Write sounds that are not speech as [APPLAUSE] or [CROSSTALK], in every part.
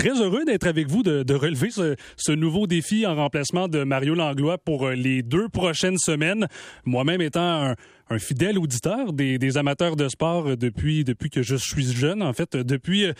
très heureux d'être avec vous, de, relever ce, nouveau défi en remplacement de Mario Langlois pour euh, les deux prochaines semaines. Moi-même étant un, fidèle auditeur des, des, amateurs de sport depuis, depuis que je suis jeune, en fait, depuis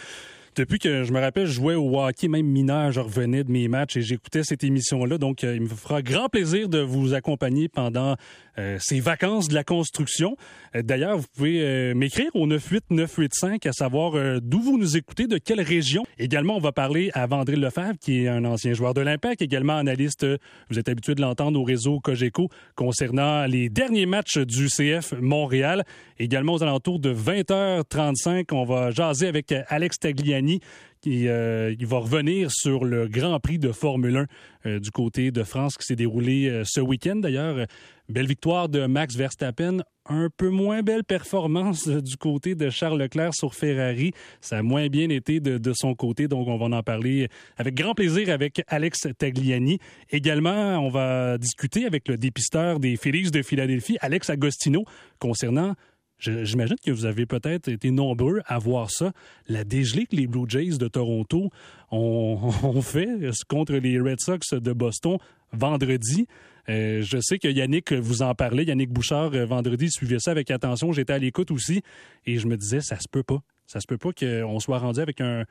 depuis que je me rappelle, je jouais au hockey, même mineur, je revenais de mes matchs et j'écoutais cette émission-là. Donc, euh, il me fera grand plaisir de vous accompagner pendant euh, ces vacances de la construction. Euh, d'ailleurs, vous pouvez m'écrire au 98985 à savoir d'où vous nous écoutez, de quelle région. Également, on va parler à Vandril Lefebvre, qui est un ancien joueur de l'Impact, également analyste, vous êtes habitué de l'entendre au réseau Cogeco, concernant les derniers matchs du CF Montréal. Également, aux alentours de 20h35, on va jaser avec Alex Tagliani qui euh, il va revenir sur le Grand Prix de Formule 1 euh, du côté de France qui s'est déroulé euh, ce week-end. D'ailleurs, belle victoire de Max Verstappen. Un peu moins belle performance du côté de Charles Leclerc sur Ferrari. Ça a moins bien été de, de son côté, donc on va en parler avec grand plaisir avec Alex Tagliani. Également, on va discuter avec le dépisteur des Phillies de Philadelphie, Alex Agostino, concernant J'imagine que vous avez peut-être été nombreux à voir ça. La dégelée que les Blue Jays de Toronto [LAUGHS] ont, fait contre les Red Sox de Boston vendredi. Euh, je sais que Yannick vous en parlait, Yannick Bouchard, euh, vendredi, suivait ça avec attention. J'étais à l'écoute aussi et je me disais, ça se peut pas. Ça se peut pas qu'on soit rendu avec un,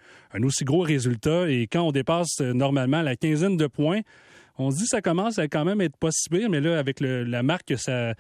aussi gros résultat. Et quand on dépasse euh, normalement la quinzaine de points, on se dit que ça commence à quand même être pas si mais là, avec la marque que ça,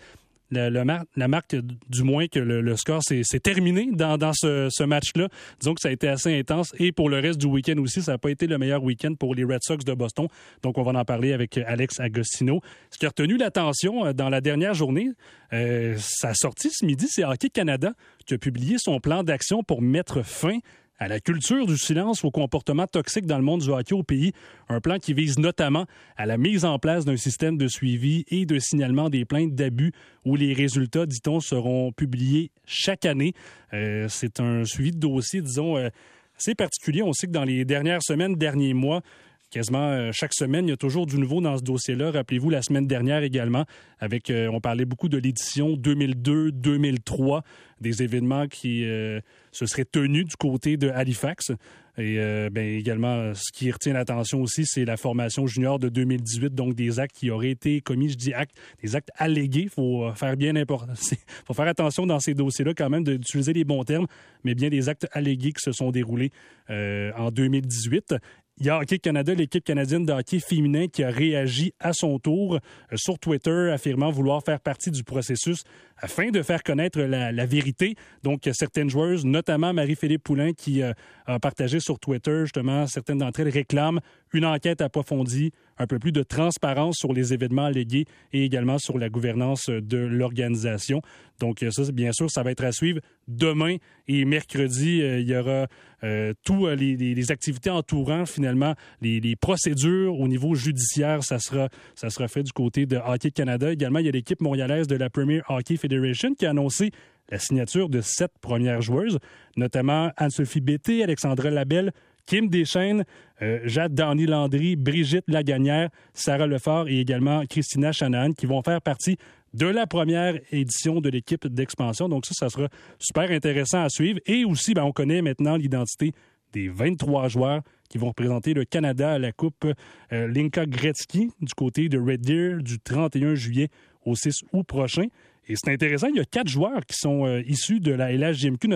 la marque, du moins que le, score s'est terminé dans, ce, match-là. Disons que ça a été assez intense. Et pour le reste du week-end aussi, ça n'a pas été le meilleur week-end pour les Red Sox de Boston. Donc, on va en parler avec Alex Agostino. Ce qui a retenu l'attention euh, dans la dernière journée, euh, sa sortie ce midi, c'est Hockey Canada qui a publié son plan d'action pour mettre fin à la culture du silence au comportement toxique dans le monde du hockey au pays, un plan qui vise notamment à la mise en place d'un système de suivi et de signalement des plaintes d'abus où les résultats, dit-on, seront publiés chaque année. Euh, c'est un suivi de dossier, disons, euh, assez particulier. On sait que dans les dernières semaines, derniers mois, quasiment euh, chaque semaine, il y a toujours du nouveau dans ce dossier-là. Rappelez-vous, la semaine dernière également, avec, on parlait beaucoup de l'édition 2002-2003 des événements qui euh, se seraient tenus du côté de Halifax. Et euh, ben, également, ce qui retient l'attention aussi, c'est la formation junior de 2018, donc des actes qui auraient été commis, je dis actes, des actes allégués. Il faut euh, faire bien [LAUGHS] faut faire attention dans ces dossiers-là quand même d'utiliser les bons termes, mais bien des actes allégués qui se sont déroulés en 2018. Il y a Hockey Canada, l'équipe canadienne de hockey féminin, qui a réagi à son tour euh, sur Twitter, affirmant vouloir faire partie du processus afin de faire connaître la, vérité. Donc, certaines joueuses, notamment Marie-Philippe Poulain, qui euh, a partagé sur Twitter, justement, certaines d'entre elles réclament une enquête approfondie, un peu plus de transparence sur les événements allégués et également sur la gouvernance de l'organisation. Donc ça, bien sûr, ça va être à suivre. Demain et mercredi, euh, il y aura euh, toutes euh, les, activités entourant finalement les, procédures au niveau judiciaire. Ça sera, ça sera fait du côté de Hockey Canada. Également, il y a l'équipe montréalaise de la Premier Hockey Federation qui a annoncé la signature de sept premières joueuses, notamment Anne-Sophie Bété, Alexandra Labelle, Kim Deschaines, euh, Jade Darny Landry, Brigitte Lagagnère, Sarah Lefort et également Christina Shanahan qui vont faire partie de la première édition de l'équipe d'expansion. Donc ça, ça sera super intéressant à suivre. Et aussi, ben, on connaît maintenant l'identité des 23 joueurs qui vont représenter le Canada à la Coupe euh, Linka Gretzky du côté de Red Deer du 31 juillet au 6 août prochain. Et c'est intéressant, il y a quatre joueurs qui sont euh, issus de la LHJMQ,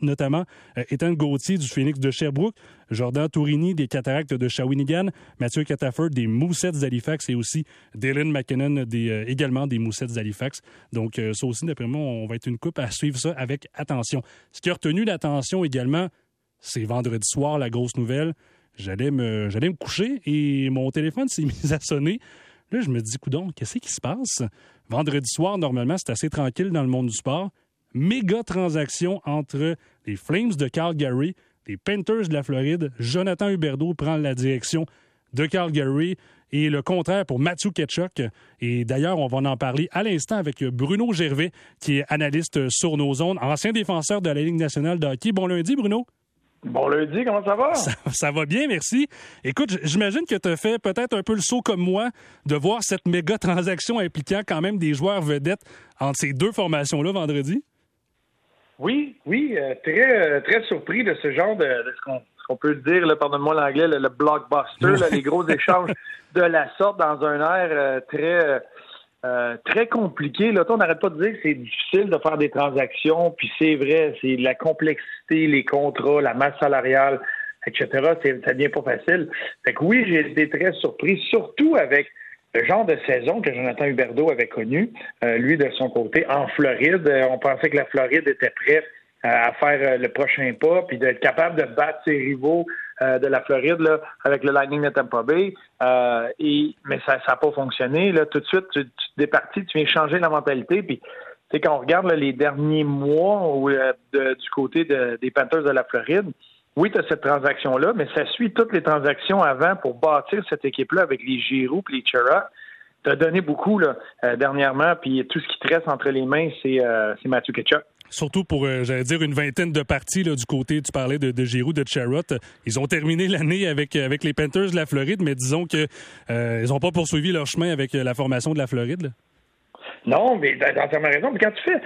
notamment euh, Ethan Gauthier du Phoenix de Sherbrooke, Jordan Tourini des Cataractes de Shawinigan, Mathieu Cataford des Moussets d'Halifax et aussi Dylan McKinnon des, euh, également des Moussets d'Halifax. Donc ça aussi, d'après moi, on va être une coupe à suivre ça avec attention. Ce qui a retenu l'attention également, c'est vendredi soir, la grosse nouvelle. J'allais me, j'allais me coucher et mon téléphone s'est [LAUGHS] mis à sonner. Là, je me dis, coudon, qu'est-ce qui se passe? Vendredi soir, normalement, c'est assez tranquille dans le monde du sport. Méga transaction entre les Flames de Calgary, les Panthers de la Floride. Jonathan Huberdeau prend la direction de Calgary et le contraire pour Matthew Ketchuk. Et d'ailleurs, on va en parler à l'instant avec Bruno Gervais, qui est analyste sur nos zones, ancien défenseur de la Ligue nationale de hockey. Bon lundi, Bruno. Bon lundi, comment ça va? Ça, va bien, merci. Écoute, j'imagine que tu as fait peut-être un peu le saut comme moi de voir cette méga transaction impliquant quand même des joueurs vedettes entre ces deux formations-là vendredi. Oui, oui, euh, très, euh, très surpris de ce genre de, qu'on peut dire, pardonne-moi l'anglais, le, blockbuster, les gros échanges [LAUGHS] de la sorte dans un air euh, très euh, très compliqué. Là, on n'arrête pas de dire que c'est difficile de faire des transactions, puis c'est vrai, c'est la complexité, les contrats, la masse salariale, etc. Ça devient pas facile. Fait que oui, j'ai été très surpris, surtout avec le genre de saison que Jonathan Huberdeau avait connu, euh, lui de son côté, en Floride. Euh, on pensait que la Floride était prête à faire le prochain pas, puis d'être capable de battre ses rivaux euh, de la Floride là, avec le Lightning de Tampa Bay. Euh, et, mais ça n'a pas fonctionné. Là, tout de suite, tu, tu te départis, tu viens changer la mentalité. Puis, quand on regarde les derniers mois euh, du côté des Panthers de la Floride, oui, tu as cette transaction-là, mais ça suit toutes les transactions avant pour bâtir cette équipe-là avec les Giroux et les Chera. Tu as donné beaucoup là, dernièrement, puis tout ce qui te reste entre les mains, c'est Matthew Ketchup. Surtout pour, euh, j'allais dire, une vingtaine de parties là, du côté, tu parlais de, Giroud, de Charrot. Ils ont terminé l'année avec, avec les Panthers de la Floride, mais disons que euh, n'ont pas poursuivi leur chemin avec euh, la formation de la Floride. Non, mais t'as entièrement raison. Mais quand tu fais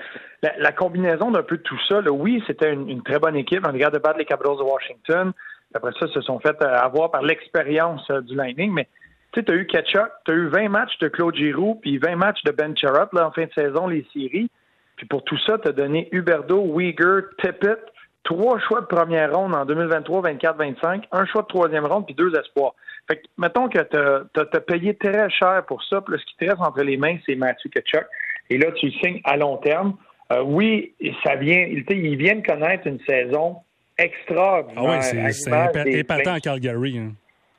la, combinaison d'un peu de tout ça, oui, c'était une, très bonne équipe. On regarde de battre les Capitals de Washington. Après ça, ils se sont fait avoir par l'expérience du Lightning. Mais tu tu as eu Ketchup, tu as eu 20 matchs de Claude Giroux, puis 20 matchs de Ben Charrot en fin de saison, les séries. Puis pour tout ça, tu as donné Huberdo, Uyghur, Tippett, trois choix de première ronde en 2023, 24, 25, un choix de troisième ronde, puis deux espoirs. Fait que, mettons que tu as, payé très cher pour ça, puis ce qui te reste entre les mains, c'est Matthew Kachuk. Et là, tu le signes à long terme. Euh, oui, ça vient, il, vient de connaître une saison extraordinaire. Ah oui, c'est épatant à Calgary. Hein.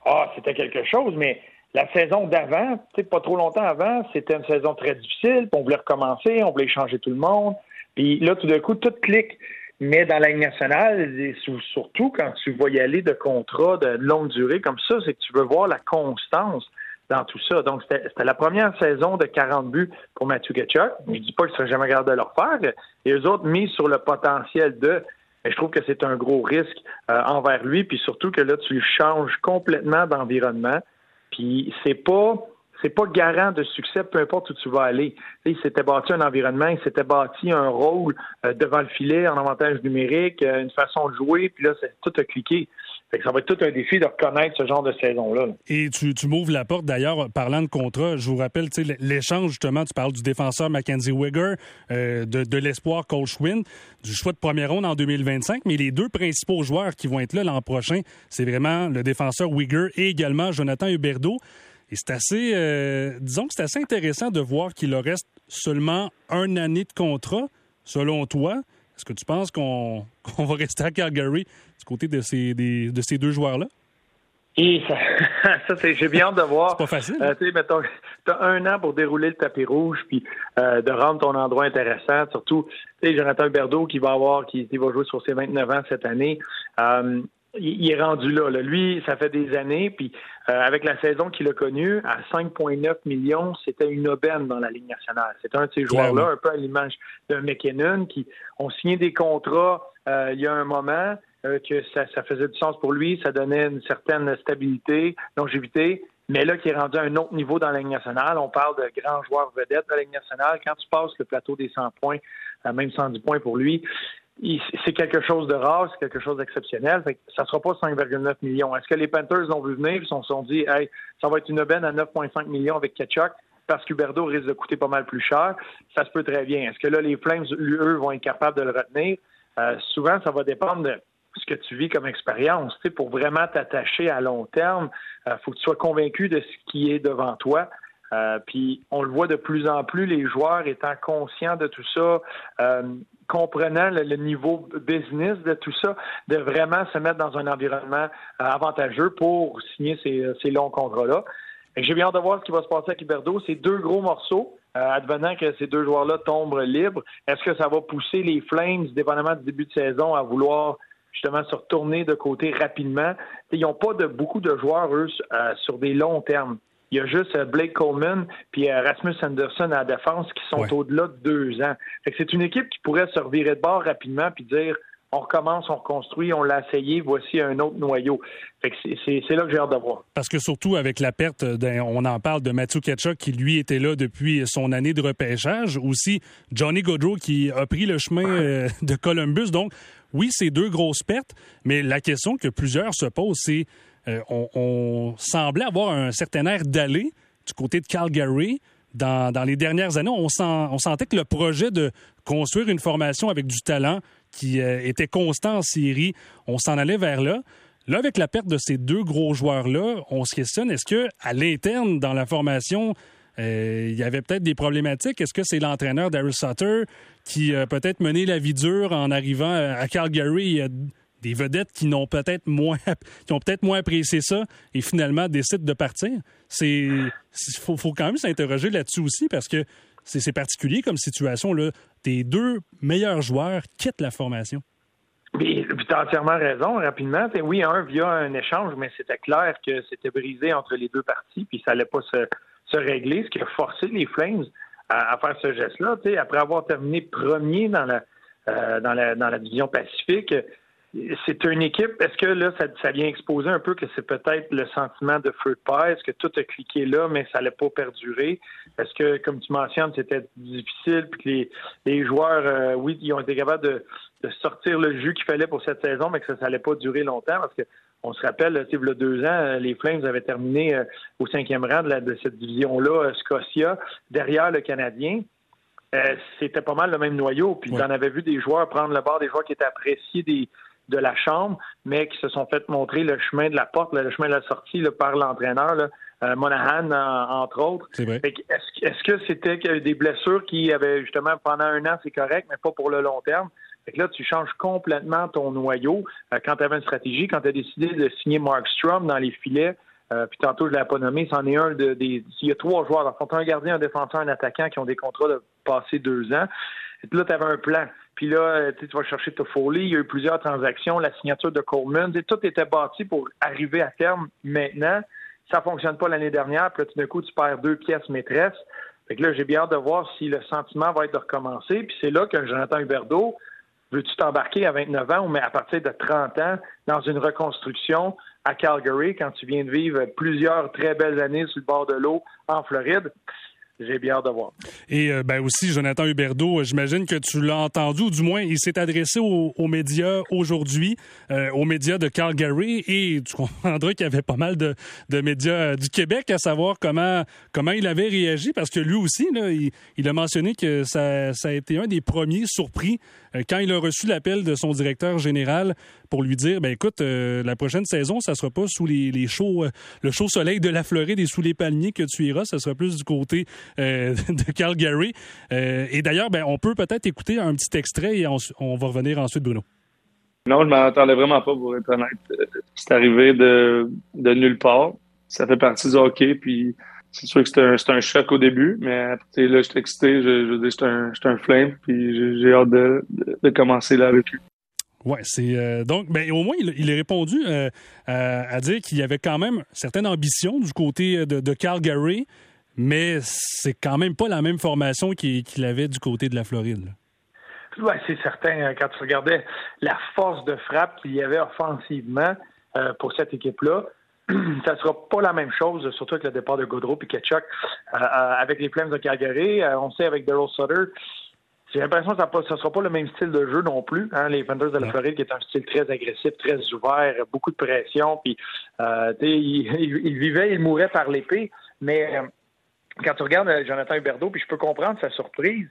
Ah, c'était quelque chose, mais la saison d'avant, pas trop longtemps avant, c'était une saison très difficile, on voulait recommencer, on voulait changer tout le monde. Puis là, tout d'un coup, tout clique. Mais dans la nationale, et surtout quand tu vas y aller de contrats de longue durée comme ça, c'est que tu veux voir la constance dans tout ça. Donc, c'était la première saison de 40 buts pour Mathieu Ketchuk. Je dis pas qu'il serait jamais capable de le refaire. Et eux autres mis sur le potentiel de mais je trouve que c'est un gros risque euh, envers lui, puis surtout que là, tu changes complètement d'environnement. Puis c'est pas c'est pas garant de succès, peu importe où tu vas aller. il s'était bâti un environnement, il s'était bâti un rôle euh, devant le filet en avantage numérique, euh, une façon de jouer, puis là, tout a cliqué. Ça va être tout un défi de reconnaître ce genre de saison-là. Et tu, m'ouvres la porte, d'ailleurs, parlant de contrat, je vous rappelle, l'échange, justement, tu parles du défenseur Mackenzie Wigger, euh, de, l'espoir Coach Wynn, du choix de première ronde en 2025, mais les deux principaux joueurs qui vont être là l'an prochain, c'est vraiment le défenseur Wigger et également Jonathan Huberdeau. Et c'est assez, euh, disons que c'est assez intéressant de voir qu'il leur reste seulement un année de contrat. Selon toi, est-ce que tu penses [LAUGHS] qu'on va rester à Calgary du côté de ces, de ces deux joueurs-là? Et ça, [LAUGHS] j'ai bien hâte de voir. C'est pas facile. Euh, tu sais, mettons, t'as un an pour dérouler le tapis rouge, puis euh, de rendre ton endroit intéressant. Surtout, tu sais, Jonathan Berdo qui va avoir, qui, va jouer sur ses 29 ans cette année. Euh, il est rendu là, Lui, ça fait des années, puis euh, avec la saison qu'il a connue, à 5,9 millions, c'était une aubaine dans la Ligue nationale. C'est un de ces joueurs-là, un peu à l'image de McKinnon, qui ont signé des contrats euh, il y a un moment, euh, que ça, faisait du sens pour lui, ça donnait une certaine stabilité, longévité, mais là, qui est rendu à un autre niveau dans la Ligue nationale, on parle de grands joueurs vedettes de la Ligue nationale. Quand tu passes le plateau des 100 points, même 110 points pour lui, c'est quelque chose de rare, c'est quelque chose d'exceptionnel. Ça ne sera pas 5,9 millions. Est-ce que les Panthers l'ont vu venir? Ils se sont dit, hey, ça va être une aubaine à 9,5 millions avec Ketchuk parce qu'Huberdo risque de coûter pas mal plus cher? Ça se peut très bien. Est-ce que là, les Flames, eux, vont être capables de le retenir? Euh, souvent, ça va dépendre de ce que tu vis comme expérience. Pour vraiment t'attacher à long terme, il euh, faut que tu sois convaincu de ce qui est devant toi. Euh, puis on le voit de plus en plus, les joueurs étant conscients de tout ça, euh, comprenant le, niveau business de tout ça, de vraiment se mettre dans un environnement euh, avantageux pour signer ces, longs contrats-là. J'ai bien hâte de voir ce qui va se passer avec Huberdo. C'est deux gros morceaux. advenant que ces deux joueurs-là tombent libres, est-ce que ça va pousser les Flames, dépendamment du début de saison, à vouloir justement se retourner de côté rapidement? Ils n'ont pas de beaucoup de joueurs, eux, sur des longs termes. Il y a juste euh, Blake Coleman puis euh, Rasmus Anderson à la défense qui sont au-delà de deux ans. c'est une équipe qui pourrait se revirer de bord rapidement puis dire on recommence, on reconstruit, on l'a essayé, voici un autre noyau. c'est là que j'ai hâte de voir. Parce que surtout avec la perte, on en parle de Matthew Ketchuk qui lui était là depuis son année de repêchage, aussi Johnny Gaudreau qui a pris le chemin euh, de Columbus. Donc, oui, c'est deux grosses pertes, mais la question que plusieurs se posent, c'est euh, on, semblait avoir un certain air d'aller du côté de Calgary. Dans, les dernières années, on, sentait que le projet de construire une formation avec du talent qui euh, était constant en série, on s'en allait vers là. Là, avec la perte de ces deux gros joueurs-là, on se questionne, est-ce que à l'interne, dans la formation, euh, il y avait peut-être des problématiques? Est-ce que c'est l'entraîneur Daryl Sutter qui a peut-être mené la vie dure en arrivant à Calgary? Des vedettes qui n'ont peut-être moins qui ont peut-être moins apprécié ça et finalement décident de partir. C'est faut, faut quand même s'interroger là-dessus aussi parce que c'est particulier comme situation là. Tes deux meilleurs joueurs quittent la formation. Tu as entièrement raison, rapidement. Oui, un via un échange, mais c'était clair que c'était brisé entre les deux parties, puis ça n'allait pas se, se régler, ce qui a forcé les Flames à, faire ce geste-là. Après avoir terminé premier dans la, euh, dans la, dans la division Pacifique, c'est une équipe. Est-ce que là, ça, vient exposer un peu que c'est peut-être le sentiment de feu de paix? Est-ce que tout a cliqué là, mais ça n'allait pas perdurer? Est-ce que, comme tu mentionnes, c'était difficile, puis que les, les joueurs, euh, oui, ils ont été capables de, de sortir le jus qu'il fallait pour cette saison, mais que ça n'allait pas durer longtemps? Parce que on se rappelle, il y a deux ans, les Flames avaient terminé euh, au cinquième rang de, cette division-là, euh, Scotia, derrière le Canadien. Euh, c'était pas mal le même noyau. Puis on avait vu des joueurs prendre le bord, des joueurs qui étaient appréciés de la chambre, mais qui se sont fait montrer le chemin de la porte, le chemin de la sortie par l'entraîneur, Monahan, entre autres. Est-ce que c'était des blessures qui avaient justement pendant un an, c'est correct, mais pas pour le long terme? là, tu changes complètement ton noyau. Euh, quand tu avais une stratégie, quand tu as décidé de signer Mark Strom dans les filets, euh, puis tantôt, je ne l'ai pas nommé, c'en est un de, des. Il y a trois joueurs. Dans un gardien, un défenseur, un attaquant qui ont des contrats de passer deux ans. Et là, tu avais un plan. Puis là, euh, tu vas chercher Toffoli. Il y a eu plusieurs transactions, la signature de Coleman. Tout était bâti pour arriver à terme maintenant. Ça ne fonctionne pas l'année dernière. Puis là, tout d'un coup, tu perds deux pièces maîtresses. Fait que là, j'ai bien hâte de voir si le sentiment va être de recommencer. Puis c'est là que Jonathan Huberdeau, veux-tu t'embarquer à 29 ans ou mais à partir de 30 ans dans une reconstruction à Calgary quand tu viens de vivre plusieurs très belles années sur le bord de l'eau en Floride? J'ai bien hâte de voir. Et euh, ben aussi, Jonathan Huberdeau, j'imagine que tu l'as entendu, ou du moins, il s'est adressé aux, médias aujourd'hui, euh, aux médias de Calgary, et tu comprendras qu'il y avait pas mal de, médias euh, du Québec à savoir comment, comment il avait réagi, parce que lui aussi, là, il, a mentionné que ça, ça a été un des premiers surpris quand il a reçu l'appel de son directeur général pour lui dire ben écoute, euh, la prochaine saison, ça sera pas sous les, chauds, euh, le chaud soleil de la Floride et sous les palmiers que tu iras, ça sera plus du côté euh, [LAUGHS] de Calgary. et d'ailleurs, ben, on peut peut-être écouter un petit extrait et on, va revenir ensuite, Bruno. Non, je m'attendais vraiment pas, pour être honnête. C'est arrivé de, de nulle part. Ça fait partie du hockey, puis c'est sûr que c'était un, un, choc au début, mais après, là, j'étais excité, je, je veux dire, j'étais un, un flame, puis j'ai hâte de, de, commencer là avec lui. Ouais, c'est euh, donc ben au moins il, il a répondu euh, à, dire qu'il y avait quand même certaines ambitions du côté de, de Calgary, mais c'est quand même pas la même formation qu'il avait du côté de la Floride. Oui, c'est certain. Hein, quand tu regardais la force de frappe qu'il y avait offensivement euh, pour cette équipe-là, [CLEARS THROAT] ça sera pas la même chose, surtout avec le départ de Gaudreau et Ketchuk. avec les Flames de Calgary, on sait avec Daryl Sutter, j'ai l'impression que ça ne sera pas le même style de jeu non plus. Hein, les Panthers de la Floride, qui est un style très agressif, très ouvert, beaucoup de pression. Puis, euh, [LAUGHS] il, il, vivait, il mourait par l'épée. Mais euh, quand tu regardes euh, Jonathan Huberdeau, puis je peux comprendre sa surprise.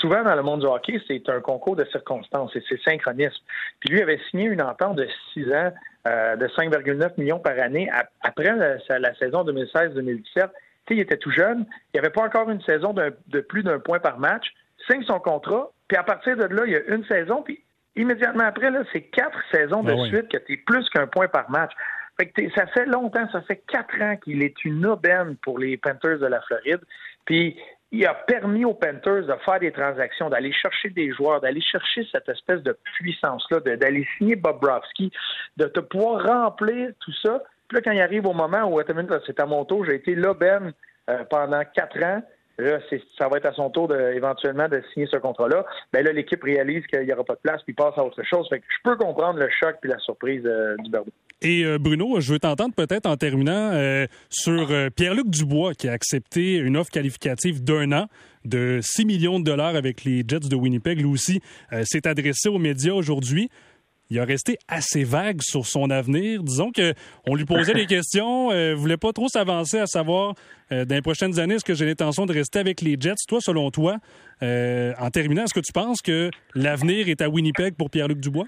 souvent dans le monde du hockey, c'est un concours de circonstances et c'est synchronisme. Puis lui avait signé une entente de 6 ans de 5,9 millions par année après la, la saison 2016-2017. Il était tout jeune. Il n'y avait pas encore une saison de plus d'un point par match signe son contrat, puis à partir de là, il y a une saison, puis immédiatement après, là, c'est quatre saisons de ben suite que tu es plus qu'un point par match. Fait que ça fait longtemps, ça fait quatre ans qu'il est une aubaine pour les Panthers de la Floride. Puis il a permis aux Panthers de faire des transactions, d'aller chercher des joueurs, d'aller chercher cette espèce de puissance-là, d'aller signer Bob Bobrovski, de te pouvoir remplir tout ça. Puis là, quand il arrive au moment où c'est à mon tour, j'ai été l'aubaine euh, pendant quatre ans, là, ça va être à son tour de, éventuellement de signer ce contrat-là. Ben là, l'équipe réalise qu'il n'y aura pas de place, puis passe à autre chose. Fait que je peux comprendre le choc puis la surprise euh, du Bordeaux. Et euh, Bruno, je veux t'entendre peut-être en terminant euh, sur Pierre-Luc Dubois qui a accepté une offre qualificative d'un an de 6 millions de dollars avec les Jets de Winnipeg. Lui aussi s'est adressé aux médias aujourd'hui il a resté assez vague sur son avenir. Disons qu'on lui posait des [LAUGHS] questions, euh, voulait pas trop s'avancer à savoir euh, dans les prochaines années est-ce que j'ai l'intention de rester avec les Jets? Toi, selon toi, euh, en terminant, est-ce que tu penses que l'avenir est à Winnipeg pour Pierre-Luc Dubois?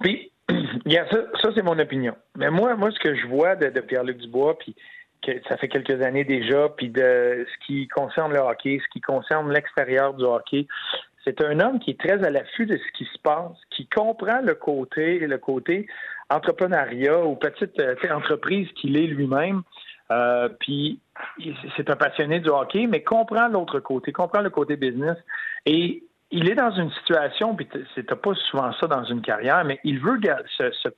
Puis, [CLEARS THROAT] ça, ça c'est mon opinion. Mais moi, moi, ce que je vois de, Pierre-Luc Dubois, puis que ça fait quelques années déjà, puis de ce qui concerne le hockey, ce qui concerne l'extérieur du hockey, c'est un homme qui est très à l'affût de ce qui se passe, qui comprend le côté le côté entrepreneuriat ou petite euh, entreprise qu'il est lui-même. Euh, puis c'est un passionné du hockey, mais comprend l'autre côté, comprend le côté business. Et il est dans une situation, puis c'est pas souvent ça dans une carrière, mais il veut se, se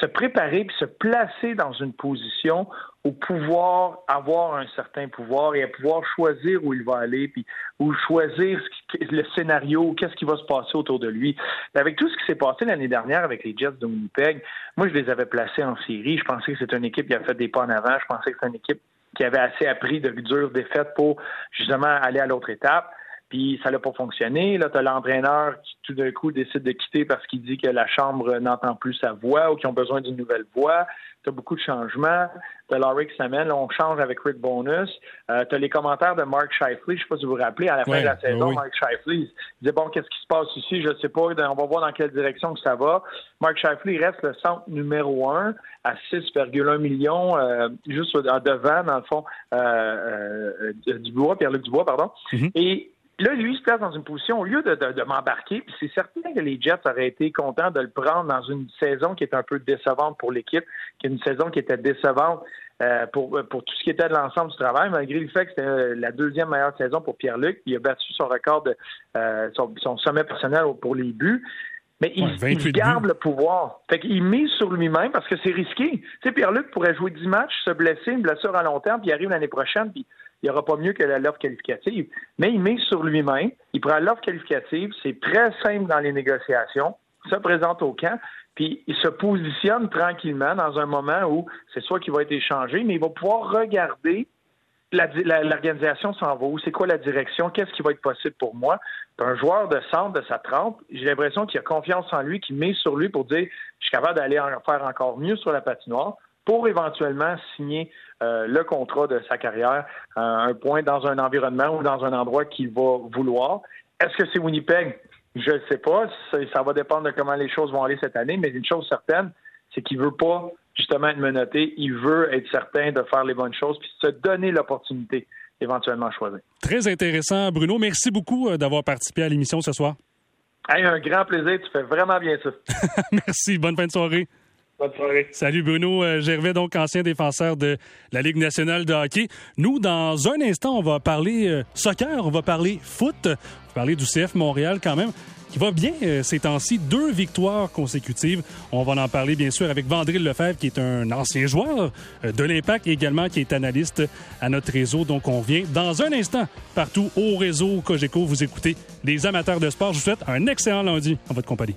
se préparer puis se placer dans une position où pouvoir avoir un certain pouvoir et pouvoir choisir où il va aller puis ou choisir le scénario, qu'est-ce qui va se passer autour de lui. Avec tout ce qui s'est passé l'année dernière avec les Jets de Winnipeg, moi je les avais placés en série. Je pensais que c'était une équipe qui a fait des pas en avant. Je pensais que c'était une équipe qui avait assez appris de dures défaites pour justement aller à l'autre étape puis ça n'a pas fonctionné. Là, tu as l'entraîneur qui tout d'un coup décide de quitter parce qu'il dit que la Chambre n'entend plus sa voix ou qu'ils ont besoin d'une nouvelle voix. Tu as beaucoup de changements. Tu as Laurie qui s'amène, on change avec Rick Bonus. Euh, tu as les commentaires de Mark Shifley, je ne sais pas si vous vous rappelez, à la fin de la saison, Mark Shifley il disait Bon, qu'est-ce qui se passe ici? Je ne sais pas, on va voir dans quelle direction que ça va. Mark Shifley reste le centre numéro un à 6,1 millions, euh, juste devant, dans le fond, euh, Dubois, Pierre-Luc Dubois, pardon. Mm-hmm. Et Là, lui, il se place dans une position, au lieu de, m'embarquer, puis c'est certain que les Jets auraient été contents de le prendre dans une saison qui est un peu décevante pour l'équipe, qui est une saison qui était décevante euh, pour, pour tout ce qui était de l'ensemble du travail, malgré le fait que c'était euh, la deuxième meilleure saison pour Pierre-Luc. Il a battu son record de euh, son, sommet personnel pour les buts. Mais il, garde le pouvoir. Fait qu'il mise sur lui-même parce que c'est risqué. Tu sais, Pierre-Luc pourrait jouer 10 matchs, se blesser, une blessure à long terme, puis il arrive l'année prochaine, puis il n'y aura pas mieux que l'offre qualificative. Mais il met sur lui-même, il prend l'offre qualificative, c'est très simple dans les négociations, se présente au camp, puis il se positionne tranquillement dans un moment où c'est soit qu'il va être échangé, mais il va pouvoir regarder l'organisation s'en va où, c'est quoi la direction, qu'est-ce qui va être possible pour moi? Un joueur de centre de sa trempe, j'ai l'impression qu'il a confiance en lui, qu'il met sur lui pour dire je suis capable d'aller faire encore mieux sur la patinoire pour éventuellement signer euh, le contrat de sa carrière à un point dans un environnement ou dans un endroit qu'il va vouloir. Est-ce que c'est Winnipeg? Je ne sais pas. Ça, va dépendre de comment les choses vont aller cette année, mais une chose certaine, c'est qu'il ne veut pas justement être menotté. Il veut être certain de faire les bonnes choses puis se donner l'opportunité éventuellement choisir. Très intéressant, Bruno. Merci beaucoup euh, d'avoir participé à l'émission ce soir. un grand plaisir. Tu fais vraiment bien ça. [LAUGHS] Merci. Bonne fin de soirée. Salut Bruno euh, Gervais, donc ancien défenseur de la Ligue nationale de hockey. Nous, dans un instant, on va parler euh, soccer, on va parler foot, on va parler du CF Montréal quand même qui va bien euh, ces temps-ci. Deux victoires consécutives. On va en parler bien sûr avec Vandril Lefebvre, qui est un ancien joueur de l'Impact également qui est analyste à notre réseau. Donc on vient dans un instant partout au réseau Cogeco. Vous écoutez les amateurs de sport. Je vous souhaite un excellent lundi en votre compagnie.